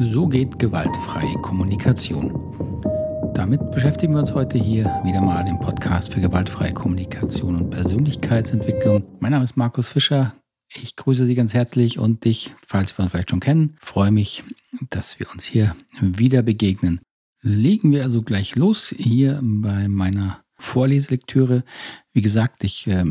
So geht gewaltfreie Kommunikation. Damit beschäftigen wir uns heute hier wieder mal im Podcast für gewaltfreie Kommunikation und Persönlichkeitsentwicklung. Mein Name ist Markus Fischer. Ich grüße Sie ganz herzlich und dich, falls wir uns vielleicht schon kennen, freue mich, dass wir uns hier wieder begegnen. Legen wir also gleich los hier bei meiner Vorleselektüre. Wie gesagt, ich äh,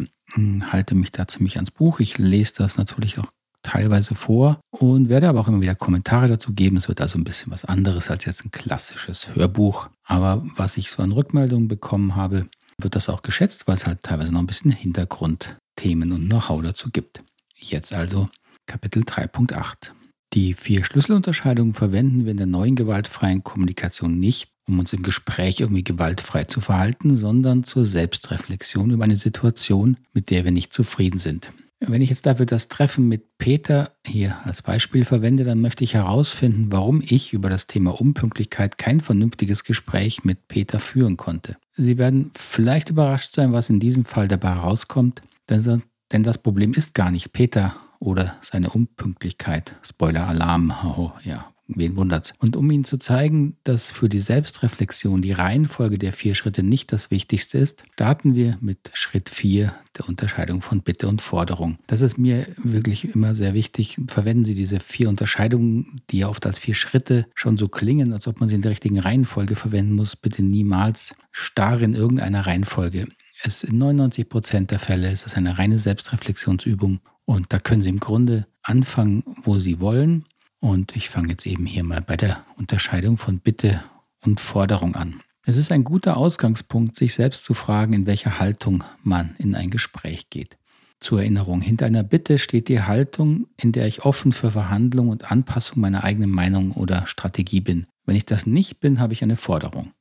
halte mich da ziemlich ans Buch. Ich lese das natürlich auch teilweise vor und werde aber auch immer wieder Kommentare dazu geben. Es wird also ein bisschen was anderes als jetzt ein klassisches Hörbuch. Aber was ich so an Rückmeldungen bekommen habe, wird das auch geschätzt, weil es halt teilweise noch ein bisschen Hintergrundthemen und Know-how dazu gibt. Jetzt also Kapitel 3.8. Die vier Schlüsselunterscheidungen verwenden wir in der neuen gewaltfreien Kommunikation nicht, um uns im Gespräch irgendwie gewaltfrei zu verhalten, sondern zur Selbstreflexion über eine Situation, mit der wir nicht zufrieden sind. Wenn ich jetzt dafür das Treffen mit Peter hier als Beispiel verwende, dann möchte ich herausfinden, warum ich über das Thema Unpünktlichkeit kein vernünftiges Gespräch mit Peter führen konnte. Sie werden vielleicht überrascht sein, was in diesem Fall dabei herauskommt, denn das Problem ist gar nicht Peter oder seine Unpünktlichkeit. Spoiler-Alarm, oh, ja, Wen wundert's? Und um Ihnen zu zeigen, dass für die Selbstreflexion die Reihenfolge der vier Schritte nicht das Wichtigste ist, starten wir mit Schritt 4 der Unterscheidung von Bitte und Forderung. Das ist mir wirklich immer sehr wichtig. Verwenden Sie diese vier Unterscheidungen, die ja oft als vier Schritte schon so klingen, als ob man sie in der richtigen Reihenfolge verwenden muss, bitte niemals starr in irgendeiner Reihenfolge. Es in 99 Prozent der Fälle ist es eine reine Selbstreflexionsübung und da können Sie im Grunde anfangen, wo Sie wollen und ich fange jetzt eben hier mal bei der Unterscheidung von Bitte und Forderung an. Es ist ein guter Ausgangspunkt, sich selbst zu fragen, in welcher Haltung man in ein Gespräch geht. Zur Erinnerung, hinter einer Bitte steht die Haltung, in der ich offen für Verhandlung und Anpassung meiner eigenen Meinung oder Strategie bin. Wenn ich das nicht bin, habe ich eine Forderung.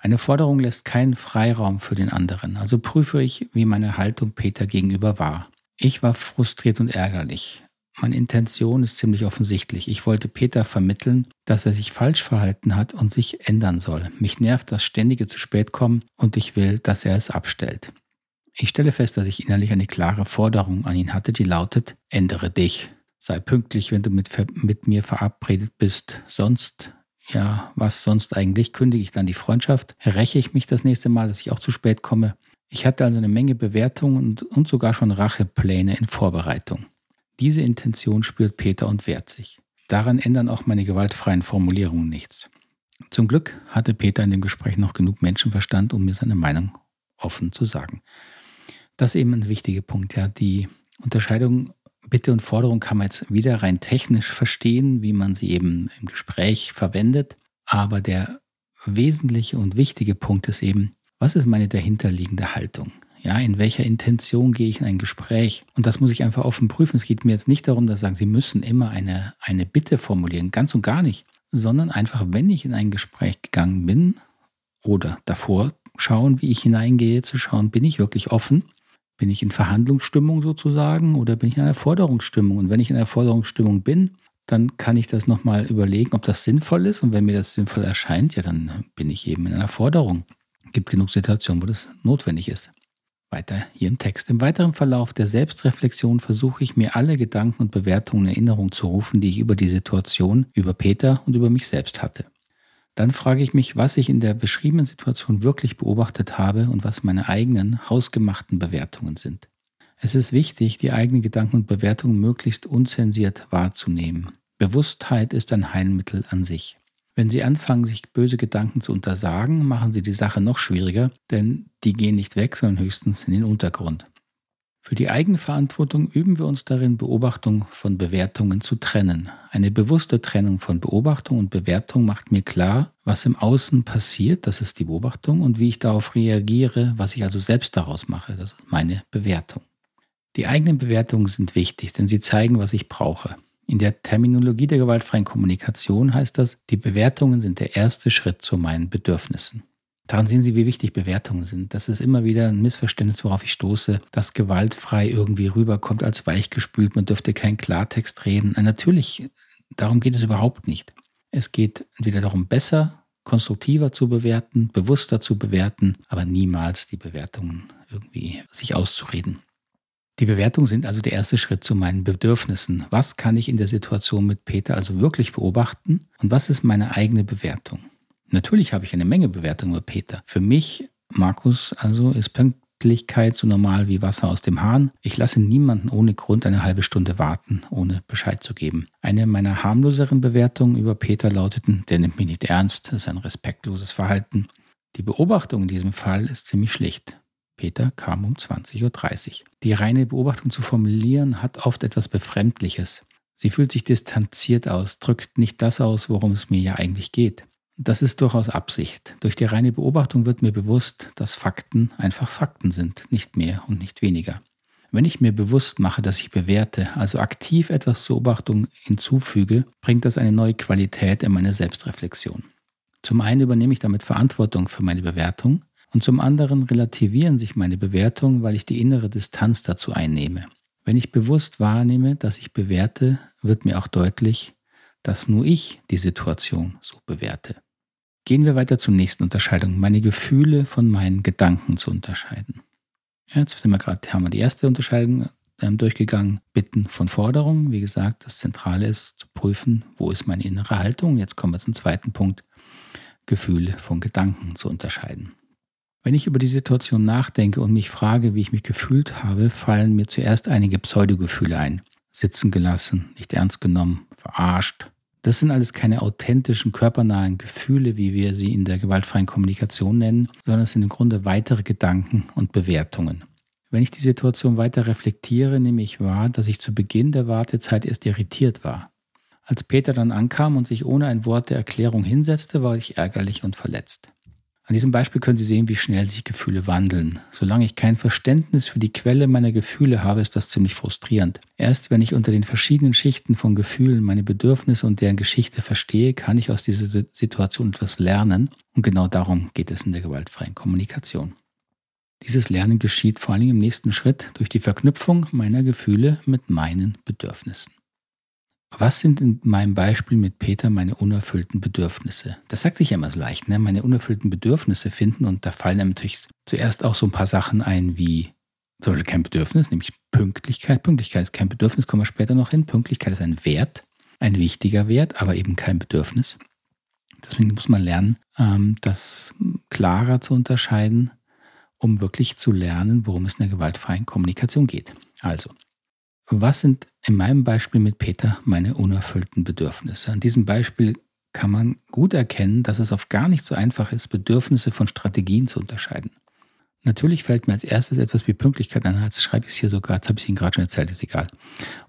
Eine Forderung lässt keinen Freiraum für den anderen, also prüfe ich, wie meine Haltung Peter gegenüber war. Ich war frustriert und ärgerlich. Meine Intention ist ziemlich offensichtlich. Ich wollte Peter vermitteln, dass er sich falsch verhalten hat und sich ändern soll. Mich nervt das ständige zu spät kommen und ich will, dass er es abstellt. Ich stelle fest, dass ich innerlich eine klare Forderung an ihn hatte, die lautet, ändere dich. Sei pünktlich, wenn du mit, mit mir verabredet bist. Sonst, ja, was sonst eigentlich? Kündige ich dann die Freundschaft? Räche ich mich das nächste Mal, dass ich auch zu spät komme? Ich hatte also eine Menge Bewertungen und, und sogar schon Rachepläne in Vorbereitung. Diese Intention spürt Peter und wehrt sich. Daran ändern auch meine gewaltfreien Formulierungen nichts. Zum Glück hatte Peter in dem Gespräch noch genug Menschenverstand, um mir seine Meinung offen zu sagen. Das ist eben ein wichtiger Punkt. Ja. Die Unterscheidung Bitte und Forderung kann man jetzt wieder rein technisch verstehen, wie man sie eben im Gespräch verwendet. Aber der wesentliche und wichtige Punkt ist eben, was ist meine dahinterliegende Haltung? Ja, in welcher Intention gehe ich in ein Gespräch? Und das muss ich einfach offen prüfen. Es geht mir jetzt nicht darum, dass sagen, Sie müssen immer eine, eine Bitte formulieren, ganz und gar nicht, sondern einfach, wenn ich in ein Gespräch gegangen bin oder davor schauen, wie ich hineingehe, zu schauen, bin ich wirklich offen? Bin ich in Verhandlungsstimmung sozusagen oder bin ich in einer Forderungsstimmung? Und wenn ich in einer Forderungsstimmung bin, dann kann ich das nochmal überlegen, ob das sinnvoll ist. Und wenn mir das sinnvoll erscheint, ja, dann bin ich eben in einer Forderung. Es gibt genug Situationen, wo das notwendig ist. Weiter hier im Text. Im weiteren Verlauf der Selbstreflexion versuche ich mir alle Gedanken und Bewertungen in Erinnerung zu rufen, die ich über die Situation, über Peter und über mich selbst hatte. Dann frage ich mich, was ich in der beschriebenen Situation wirklich beobachtet habe und was meine eigenen hausgemachten Bewertungen sind. Es ist wichtig, die eigenen Gedanken und Bewertungen möglichst unzensiert wahrzunehmen. Bewusstheit ist ein Heilmittel an sich. Wenn Sie anfangen, sich böse Gedanken zu untersagen, machen Sie die Sache noch schwieriger, denn die gehen nicht weg, sondern höchstens in den Untergrund. Für die Eigenverantwortung üben wir uns darin, Beobachtung von Bewertungen zu trennen. Eine bewusste Trennung von Beobachtung und Bewertung macht mir klar, was im Außen passiert, das ist die Beobachtung, und wie ich darauf reagiere, was ich also selbst daraus mache, das ist meine Bewertung. Die eigenen Bewertungen sind wichtig, denn sie zeigen, was ich brauche. In der Terminologie der gewaltfreien Kommunikation heißt das, die Bewertungen sind der erste Schritt zu meinen Bedürfnissen. Daran sehen Sie, wie wichtig Bewertungen sind. Das ist immer wieder ein Missverständnis, worauf ich stoße, dass gewaltfrei irgendwie rüberkommt als weichgespült, man dürfte keinen Klartext reden. Natürlich, darum geht es überhaupt nicht. Es geht entweder darum, besser, konstruktiver zu bewerten, bewusster zu bewerten, aber niemals die Bewertungen irgendwie sich auszureden. Die Bewertungen sind also der erste Schritt zu meinen Bedürfnissen. Was kann ich in der Situation mit Peter also wirklich beobachten und was ist meine eigene Bewertung? Natürlich habe ich eine Menge Bewertungen über Peter. Für mich, Markus, also ist Pünktlichkeit so normal wie Wasser aus dem Hahn. Ich lasse niemanden ohne Grund eine halbe Stunde warten, ohne Bescheid zu geben. Eine meiner harmloseren Bewertungen über Peter lauteten, der nimmt mich nicht ernst, das ist ein respektloses Verhalten. Die Beobachtung in diesem Fall ist ziemlich schlicht. Peter kam um 20.30 Uhr. Die reine Beobachtung zu formulieren hat oft etwas Befremdliches. Sie fühlt sich distanziert aus, drückt nicht das aus, worum es mir ja eigentlich geht. Das ist durchaus Absicht. Durch die reine Beobachtung wird mir bewusst, dass Fakten einfach Fakten sind, nicht mehr und nicht weniger. Wenn ich mir bewusst mache, dass ich bewerte, also aktiv etwas zur Beobachtung hinzufüge, bringt das eine neue Qualität in meine Selbstreflexion. Zum einen übernehme ich damit Verantwortung für meine Bewertung und zum anderen relativieren sich meine Bewertungen, weil ich die innere Distanz dazu einnehme. Wenn ich bewusst wahrnehme, dass ich bewerte, wird mir auch deutlich, dass nur ich die Situation so bewerte. Gehen wir weiter zur nächsten Unterscheidung, meine Gefühle von meinen Gedanken zu unterscheiden. Jetzt sind wir gerade, haben wir die erste Unterscheidung ähm, durchgegangen. Bitten von Forderungen. Wie gesagt, das Zentrale ist zu prüfen, wo ist meine innere Haltung. Jetzt kommen wir zum zweiten Punkt, Gefühle von Gedanken zu unterscheiden. Wenn ich über die Situation nachdenke und mich frage, wie ich mich gefühlt habe, fallen mir zuerst einige Pseudogefühle ein. Sitzen gelassen, nicht ernst genommen, verarscht, das sind alles keine authentischen, körpernahen Gefühle, wie wir sie in der gewaltfreien Kommunikation nennen, sondern es sind im Grunde weitere Gedanken und Bewertungen. Wenn ich die Situation weiter reflektiere, nehme ich wahr, dass ich zu Beginn der Wartezeit erst irritiert war. Als Peter dann ankam und sich ohne ein Wort der Erklärung hinsetzte, war ich ärgerlich und verletzt. An diesem Beispiel können Sie sehen, wie schnell sich Gefühle wandeln. Solange ich kein Verständnis für die Quelle meiner Gefühle habe, ist das ziemlich frustrierend. Erst wenn ich unter den verschiedenen Schichten von Gefühlen meine Bedürfnisse und deren Geschichte verstehe, kann ich aus dieser Situation etwas lernen. Und genau darum geht es in der gewaltfreien Kommunikation. Dieses Lernen geschieht vor allem im nächsten Schritt durch die Verknüpfung meiner Gefühle mit meinen Bedürfnissen. Was sind in meinem Beispiel mit Peter meine unerfüllten Bedürfnisse? Das sagt sich ja immer so leicht, ne? meine unerfüllten Bedürfnisse finden und da fallen dann natürlich zuerst auch so ein paar Sachen ein wie zum Beispiel kein Bedürfnis, nämlich Pünktlichkeit. Pünktlichkeit ist kein Bedürfnis, kommen wir später noch hin. Pünktlichkeit ist ein Wert, ein wichtiger Wert, aber eben kein Bedürfnis. Deswegen muss man lernen, ähm, das klarer zu unterscheiden, um wirklich zu lernen, worum es in der gewaltfreien Kommunikation geht. Also, was sind in meinem Beispiel mit Peter meine unerfüllten Bedürfnisse? An diesem Beispiel kann man gut erkennen, dass es oft gar nicht so einfach ist, Bedürfnisse von Strategien zu unterscheiden. Natürlich fällt mir als erstes etwas wie Pünktlichkeit an, jetzt schreibe ich es hier sogar, jetzt habe ich es Ihnen gerade schon erzählt, ist egal.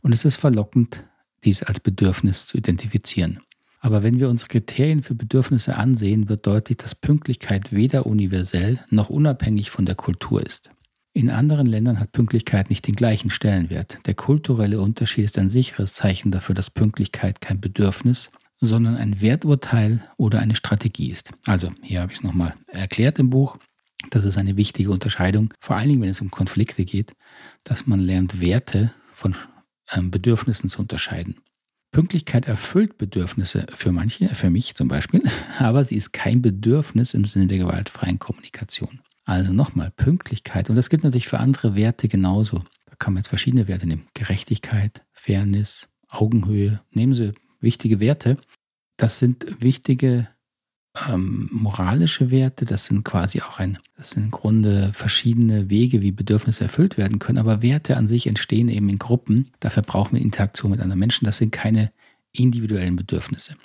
Und es ist verlockend, dies als Bedürfnis zu identifizieren. Aber wenn wir unsere Kriterien für Bedürfnisse ansehen, wird deutlich, dass Pünktlichkeit weder universell noch unabhängig von der Kultur ist. In anderen Ländern hat Pünktlichkeit nicht den gleichen Stellenwert. Der kulturelle Unterschied ist ein sicheres Zeichen dafür, dass Pünktlichkeit kein Bedürfnis, sondern ein Werturteil oder eine Strategie ist. Also, hier habe ich es nochmal erklärt im Buch. Das ist eine wichtige Unterscheidung, vor allen Dingen, wenn es um Konflikte geht, dass man lernt, Werte von ähm, Bedürfnissen zu unterscheiden. Pünktlichkeit erfüllt Bedürfnisse für manche, für mich zum Beispiel, aber sie ist kein Bedürfnis im Sinne der gewaltfreien Kommunikation. Also nochmal, Pünktlichkeit. Und das gilt natürlich für andere Werte genauso. Da kann man jetzt verschiedene Werte nehmen. Gerechtigkeit, Fairness, Augenhöhe. Nehmen Sie wichtige Werte. Das sind wichtige ähm, moralische Werte. Das sind quasi auch ein, das sind im Grunde verschiedene Wege, wie Bedürfnisse erfüllt werden können. Aber Werte an sich entstehen eben in Gruppen. Dafür brauchen wir Interaktion mit anderen Menschen. Das sind keine individuellen Bedürfnisse.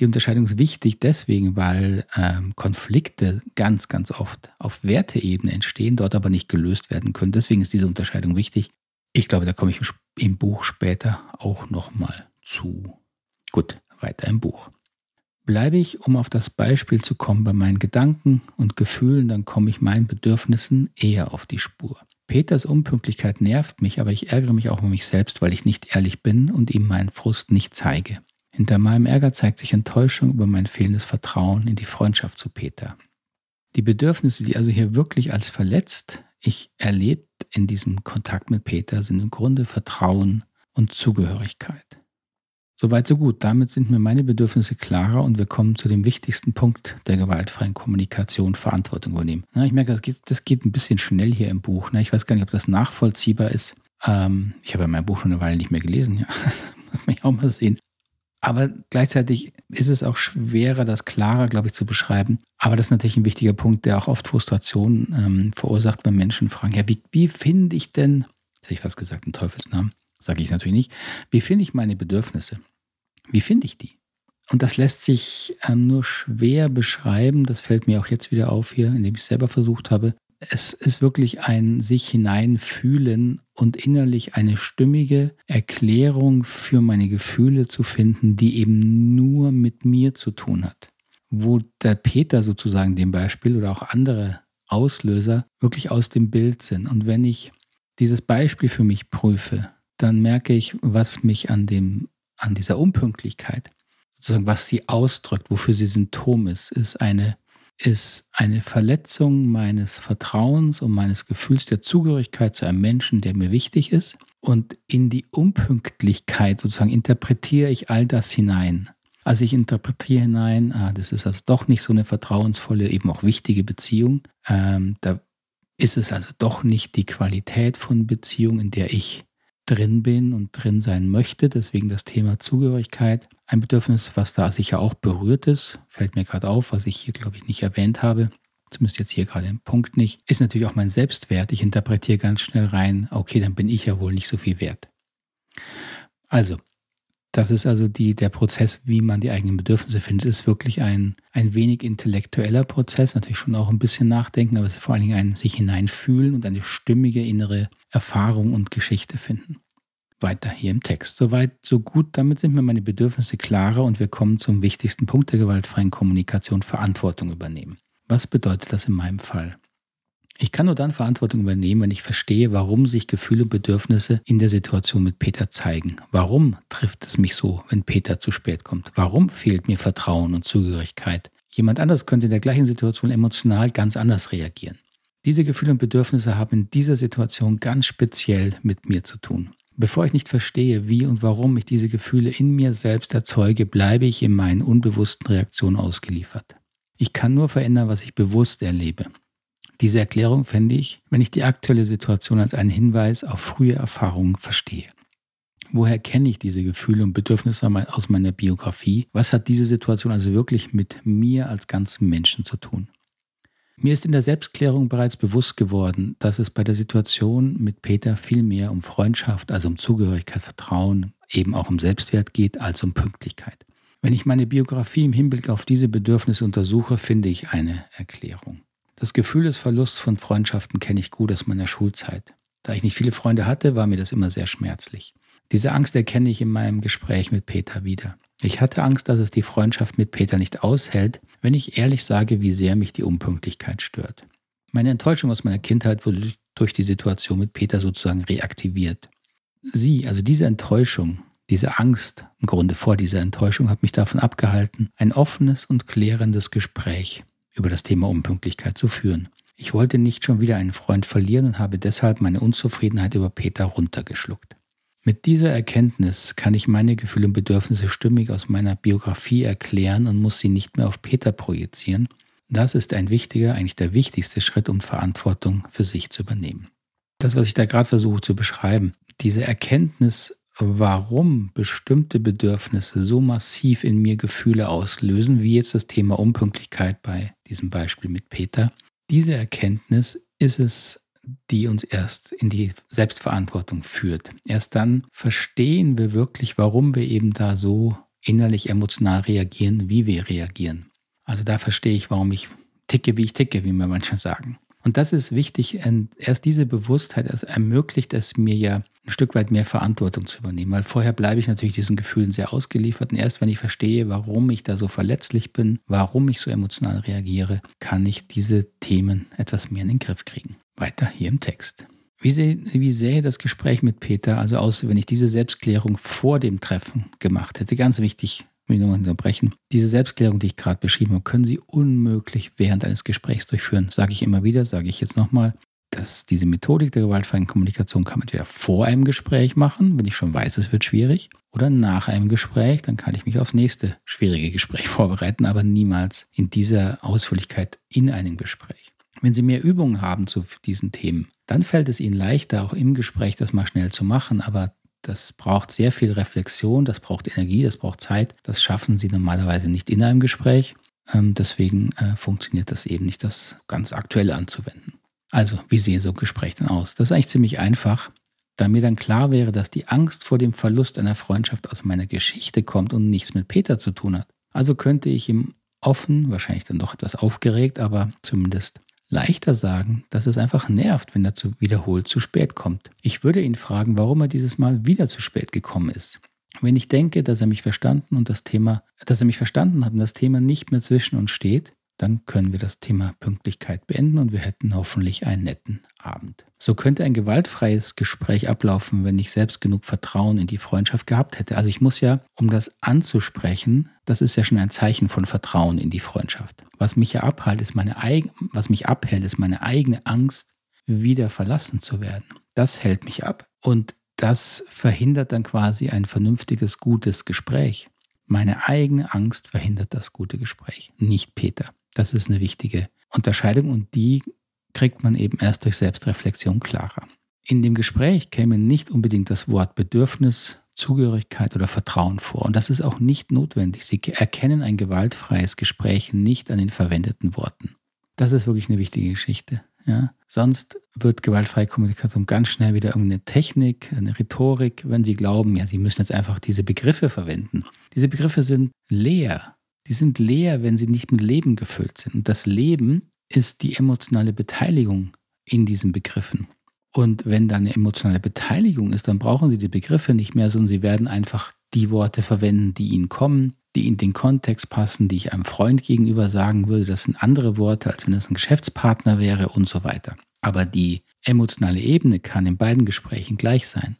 Die Unterscheidung ist wichtig deswegen, weil ähm, Konflikte ganz, ganz oft auf Werteebene entstehen, dort aber nicht gelöst werden können. Deswegen ist diese Unterscheidung wichtig. Ich glaube, da komme ich im Buch später auch nochmal zu. Gut, weiter im Buch. Bleibe ich, um auf das Beispiel zu kommen, bei meinen Gedanken und Gefühlen, dann komme ich meinen Bedürfnissen eher auf die Spur. Peters Unpünktlichkeit nervt mich, aber ich ärgere mich auch über mich selbst, weil ich nicht ehrlich bin und ihm meinen Frust nicht zeige. Hinter meinem Ärger zeigt sich Enttäuschung über mein fehlendes Vertrauen in die Freundschaft zu Peter. Die Bedürfnisse, die also hier wirklich als verletzt ich erlebt in diesem Kontakt mit Peter, sind im Grunde Vertrauen und Zugehörigkeit. Soweit so gut. Damit sind mir meine Bedürfnisse klarer und wir kommen zu dem wichtigsten Punkt der gewaltfreien Kommunikation, Verantwortung übernehmen. Na, ich merke, das geht, das geht ein bisschen schnell hier im Buch. Na, ich weiß gar nicht, ob das nachvollziehbar ist. Ähm, ich habe ja mein Buch schon eine Weile nicht mehr gelesen, ja. Muss man ja auch mal sehen. Aber gleichzeitig ist es auch schwerer, das klarer, glaube ich, zu beschreiben. Aber das ist natürlich ein wichtiger Punkt, der auch oft Frustration ähm, verursacht, wenn Menschen fragen, ja, wie, wie finde ich denn, jetzt hätte ich fast gesagt, einen Teufelsnamen, sage ich natürlich nicht, wie finde ich meine Bedürfnisse? Wie finde ich die? Und das lässt sich ähm, nur schwer beschreiben. Das fällt mir auch jetzt wieder auf hier, indem ich es selber versucht habe. Es ist wirklich ein sich hineinfühlen und innerlich eine stimmige Erklärung für meine Gefühle zu finden, die eben nur mit mir zu tun hat. Wo der Peter sozusagen dem Beispiel oder auch andere Auslöser wirklich aus dem Bild sind. Und wenn ich dieses Beispiel für mich prüfe, dann merke ich, was mich an dem, an dieser Unpünktlichkeit sozusagen, was sie ausdrückt, wofür sie Symptom ist, ist eine, ist eine Verletzung meines Vertrauens und meines Gefühls der Zugehörigkeit zu einem Menschen, der mir wichtig ist. Und in die Unpünktlichkeit sozusagen interpretiere ich all das hinein. Also ich interpretiere hinein, ah, das ist also doch nicht so eine vertrauensvolle, eben auch wichtige Beziehung. Ähm, da ist es also doch nicht die Qualität von Beziehung, in der ich drin bin und drin sein möchte. Deswegen das Thema Zugehörigkeit. Ein Bedürfnis, was da sicher auch berührt ist, fällt mir gerade auf, was ich hier, glaube ich, nicht erwähnt habe. Zumindest jetzt hier gerade im Punkt nicht, ist natürlich auch mein Selbstwert. Ich interpretiere ganz schnell rein, okay, dann bin ich ja wohl nicht so viel wert. Also, das ist also die, der Prozess, wie man die eigenen Bedürfnisse findet, ist wirklich ein, ein wenig intellektueller Prozess, natürlich schon auch ein bisschen nachdenken, aber es ist vor allen Dingen ein sich hineinfühlen und eine stimmige innere Erfahrung und Geschichte finden. Weiter hier im Text. Soweit, so gut, damit sind mir meine Bedürfnisse klarer und wir kommen zum wichtigsten Punkt der gewaltfreien Kommunikation, Verantwortung übernehmen. Was bedeutet das in meinem Fall? Ich kann nur dann Verantwortung übernehmen, wenn ich verstehe, warum sich Gefühle und Bedürfnisse in der Situation mit Peter zeigen. Warum trifft es mich so, wenn Peter zu spät kommt? Warum fehlt mir Vertrauen und Zugehörigkeit? Jemand anders könnte in der gleichen Situation emotional ganz anders reagieren. Diese Gefühle und Bedürfnisse haben in dieser Situation ganz speziell mit mir zu tun. Bevor ich nicht verstehe, wie und warum ich diese Gefühle in mir selbst erzeuge, bleibe ich in meinen unbewussten Reaktionen ausgeliefert. Ich kann nur verändern, was ich bewusst erlebe. Diese Erklärung fände ich, wenn ich die aktuelle Situation als einen Hinweis auf frühe Erfahrungen verstehe. Woher kenne ich diese Gefühle und Bedürfnisse aus meiner Biografie? Was hat diese Situation also wirklich mit mir als ganzen Menschen zu tun? Mir ist in der Selbstklärung bereits bewusst geworden, dass es bei der Situation mit Peter viel mehr um Freundschaft, also um Zugehörigkeit, Vertrauen, eben auch um Selbstwert geht, als um Pünktlichkeit. Wenn ich meine Biografie im Hinblick auf diese Bedürfnisse untersuche, finde ich eine Erklärung. Das Gefühl des Verlusts von Freundschaften kenne ich gut aus meiner Schulzeit. Da ich nicht viele Freunde hatte, war mir das immer sehr schmerzlich. Diese Angst erkenne ich in meinem Gespräch mit Peter wieder. Ich hatte Angst, dass es die Freundschaft mit Peter nicht aushält, wenn ich ehrlich sage, wie sehr mich die Unpünktlichkeit stört. Meine Enttäuschung aus meiner Kindheit wurde durch die Situation mit Peter sozusagen reaktiviert. Sie, also diese Enttäuschung, diese Angst im Grunde vor dieser Enttäuschung hat mich davon abgehalten, ein offenes und klärendes Gespräch über das Thema Unpünktlichkeit zu führen. Ich wollte nicht schon wieder einen Freund verlieren und habe deshalb meine Unzufriedenheit über Peter runtergeschluckt. Mit dieser Erkenntnis kann ich meine Gefühle und Bedürfnisse stimmig aus meiner Biografie erklären und muss sie nicht mehr auf Peter projizieren. Das ist ein wichtiger, eigentlich der wichtigste Schritt, um Verantwortung für sich zu übernehmen. Das, was ich da gerade versuche zu beschreiben, diese Erkenntnis warum bestimmte Bedürfnisse so massiv in mir Gefühle auslösen, wie jetzt das Thema Unpünktlichkeit bei diesem Beispiel mit Peter. Diese Erkenntnis ist es, die uns erst in die Selbstverantwortung führt. Erst dann verstehen wir wirklich, warum wir eben da so innerlich emotional reagieren, wie wir reagieren. Also da verstehe ich, warum ich ticke, wie ich ticke, wie wir manchmal sagen. Und das ist wichtig. Erst diese Bewusstheit erst ermöglicht es mir ja ein Stück weit mehr Verantwortung zu übernehmen, weil vorher bleibe ich natürlich diesen Gefühlen sehr ausgeliefert. Und erst wenn ich verstehe, warum ich da so verletzlich bin, warum ich so emotional reagiere, kann ich diese Themen etwas mehr in den Griff kriegen. Weiter hier im Text. Wie, seh, wie sähe das Gespräch mit Peter also aus, wenn ich diese Selbstklärung vor dem Treffen gemacht hätte? Ganz wichtig, will ich nochmal unterbrechen. Diese Selbstklärung, die ich gerade beschrieben habe, können Sie unmöglich während eines Gesprächs durchführen. Sage ich immer wieder, sage ich jetzt nochmal. Dass diese Methodik der gewaltfreien Kommunikation kann man entweder vor einem Gespräch machen, wenn ich schon weiß, es wird schwierig, oder nach einem Gespräch, dann kann ich mich aufs nächste schwierige Gespräch vorbereiten, aber niemals in dieser Ausführlichkeit in einem Gespräch. Wenn Sie mehr Übungen haben zu diesen Themen, dann fällt es ihnen leichter, auch im Gespräch das mal schnell zu machen, aber das braucht sehr viel Reflexion, das braucht Energie, das braucht Zeit. Das schaffen sie normalerweise nicht in einem Gespräch. Ähm, deswegen äh, funktioniert das eben nicht, das ganz aktuell anzuwenden. Also, wie sieht so ein Gespräch dann aus? Das ist eigentlich ziemlich einfach, da mir dann klar wäre, dass die Angst vor dem Verlust einer Freundschaft aus meiner Geschichte kommt und nichts mit Peter zu tun hat. Also könnte ich ihm offen, wahrscheinlich dann doch etwas aufgeregt, aber zumindest leichter sagen, dass es einfach nervt, wenn er zu wiederholt zu spät kommt. Ich würde ihn fragen, warum er dieses Mal wieder zu spät gekommen ist. Wenn ich denke, dass er mich verstanden und das Thema, dass er mich verstanden hat und das Thema nicht mehr zwischen uns steht, dann können wir das Thema Pünktlichkeit beenden und wir hätten hoffentlich einen netten Abend. So könnte ein gewaltfreies Gespräch ablaufen, wenn ich selbst genug Vertrauen in die Freundschaft gehabt hätte. Also ich muss ja, um das anzusprechen, das ist ja schon ein Zeichen von Vertrauen in die Freundschaft. Was mich ja abhält, ist meine eigene, was mich abhält, ist meine eigene Angst, wieder verlassen zu werden. Das hält mich ab und das verhindert dann quasi ein vernünftiges, gutes Gespräch. Meine eigene Angst verhindert das gute Gespräch, nicht Peter. Das ist eine wichtige Unterscheidung und die kriegt man eben erst durch Selbstreflexion klarer. In dem Gespräch käme nicht unbedingt das Wort Bedürfnis, Zugehörigkeit oder Vertrauen vor. Und das ist auch nicht notwendig. Sie erkennen ein gewaltfreies Gespräch nicht an den verwendeten Worten. Das ist wirklich eine wichtige Geschichte. Ja? Sonst wird gewaltfreie Kommunikation ganz schnell wieder irgendeine Technik, eine Rhetorik, wenn Sie glauben, ja, Sie müssen jetzt einfach diese Begriffe verwenden. Diese Begriffe sind leer die sind leer, wenn sie nicht mit Leben gefüllt sind. Und das Leben ist die emotionale Beteiligung in diesen Begriffen. Und wenn da eine emotionale Beteiligung ist, dann brauchen Sie die Begriffe nicht mehr, sondern Sie werden einfach die Worte verwenden, die Ihnen kommen, die in den Kontext passen, die ich einem Freund gegenüber sagen würde. Das sind andere Worte, als wenn es ein Geschäftspartner wäre und so weiter. Aber die emotionale Ebene kann in beiden Gesprächen gleich sein.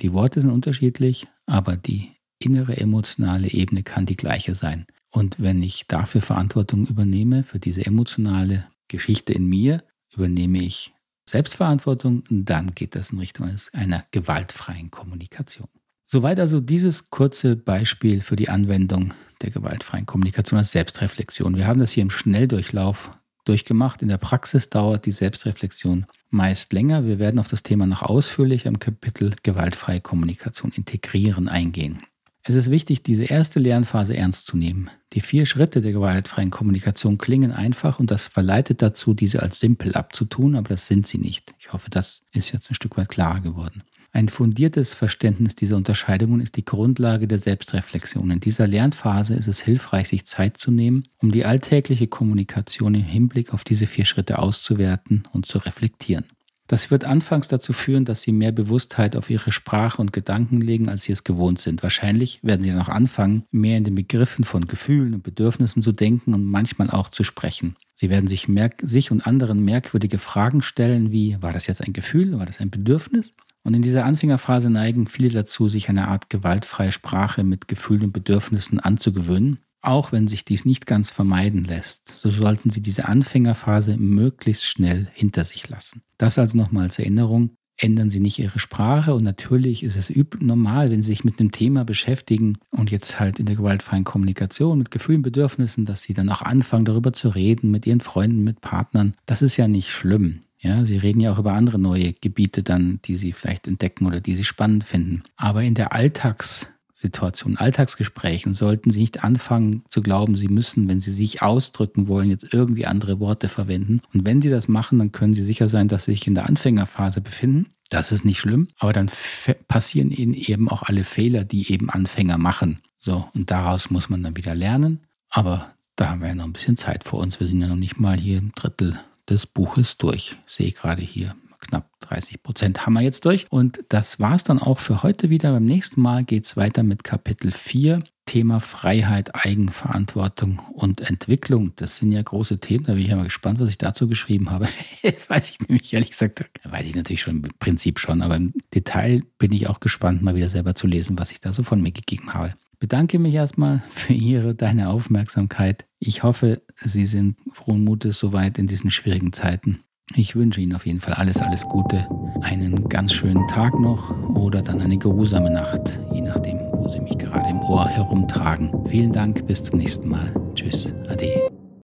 Die Worte sind unterschiedlich, aber die innere emotionale Ebene kann die gleiche sein. Und wenn ich dafür Verantwortung übernehme, für diese emotionale Geschichte in mir, übernehme ich Selbstverantwortung, dann geht das in Richtung einer gewaltfreien Kommunikation. Soweit also dieses kurze Beispiel für die Anwendung der gewaltfreien Kommunikation als Selbstreflexion. Wir haben das hier im Schnelldurchlauf durchgemacht. In der Praxis dauert die Selbstreflexion meist länger. Wir werden auf das Thema noch ausführlich im Kapitel gewaltfreie Kommunikation integrieren eingehen. Es ist wichtig, diese erste Lernphase ernst zu nehmen. Die vier Schritte der gewaltfreien Kommunikation klingen einfach und das verleitet dazu, diese als simpel abzutun, aber das sind sie nicht. Ich hoffe, das ist jetzt ein Stück weit klarer geworden. Ein fundiertes Verständnis dieser Unterscheidungen ist die Grundlage der Selbstreflexion. In dieser Lernphase ist es hilfreich, sich Zeit zu nehmen, um die alltägliche Kommunikation im Hinblick auf diese vier Schritte auszuwerten und zu reflektieren. Das wird anfangs dazu führen, dass sie mehr Bewusstheit auf ihre Sprache und Gedanken legen, als sie es gewohnt sind. Wahrscheinlich werden sie dann auch anfangen, mehr in den Begriffen von Gefühlen und Bedürfnissen zu denken und manchmal auch zu sprechen. Sie werden sich, sich und anderen merkwürdige Fragen stellen, wie war das jetzt ein Gefühl, war das ein Bedürfnis? Und in dieser Anfängerphase neigen viele dazu, sich eine Art gewaltfreie Sprache mit Gefühlen und Bedürfnissen anzugewöhnen auch wenn sich dies nicht ganz vermeiden lässt, so sollten Sie diese Anfängerphase möglichst schnell hinter sich lassen. Das also nochmal als Erinnerung. Ändern Sie nicht Ihre Sprache und natürlich ist es normal, wenn Sie sich mit einem Thema beschäftigen und jetzt halt in der gewaltfreien Kommunikation mit Gefühlen, Bedürfnissen, dass Sie dann auch anfangen, darüber zu reden mit Ihren Freunden, mit Partnern. Das ist ja nicht schlimm. Ja, Sie reden ja auch über andere neue Gebiete dann, die Sie vielleicht entdecken oder die Sie spannend finden. Aber in der Alltags- Situationen, Alltagsgesprächen sollten Sie nicht anfangen zu glauben, Sie müssen, wenn Sie sich ausdrücken wollen, jetzt irgendwie andere Worte verwenden. Und wenn Sie das machen, dann können Sie sicher sein, dass Sie sich in der Anfängerphase befinden. Das ist nicht schlimm, aber dann passieren Ihnen eben auch alle Fehler, die eben Anfänger machen. So, und daraus muss man dann wieder lernen. Aber da haben wir ja noch ein bisschen Zeit vor uns. Wir sind ja noch nicht mal hier im Drittel des Buches durch. Sehe gerade hier knapp 30 Prozent haben wir jetzt durch. Und das war es dann auch für heute wieder. Beim nächsten Mal geht es weiter mit Kapitel 4. Thema Freiheit, Eigenverantwortung und Entwicklung. Das sind ja große Themen. Da bin ich ja mal gespannt, was ich dazu geschrieben habe. Das weiß ich nämlich ehrlich gesagt, weiß ich natürlich schon im Prinzip schon, aber im Detail bin ich auch gespannt, mal wieder selber zu lesen, was ich da so von mir gegeben habe. Bedanke mich erstmal für Ihre, deine Aufmerksamkeit. Ich hoffe, Sie sind frohen Mutes soweit in diesen schwierigen Zeiten. Ich wünsche Ihnen auf jeden Fall alles, alles Gute, einen ganz schönen Tag noch oder dann eine geruhsame Nacht, je nachdem, wo Sie mich gerade im Ohr herumtragen. Vielen Dank, bis zum nächsten Mal. Tschüss, ade.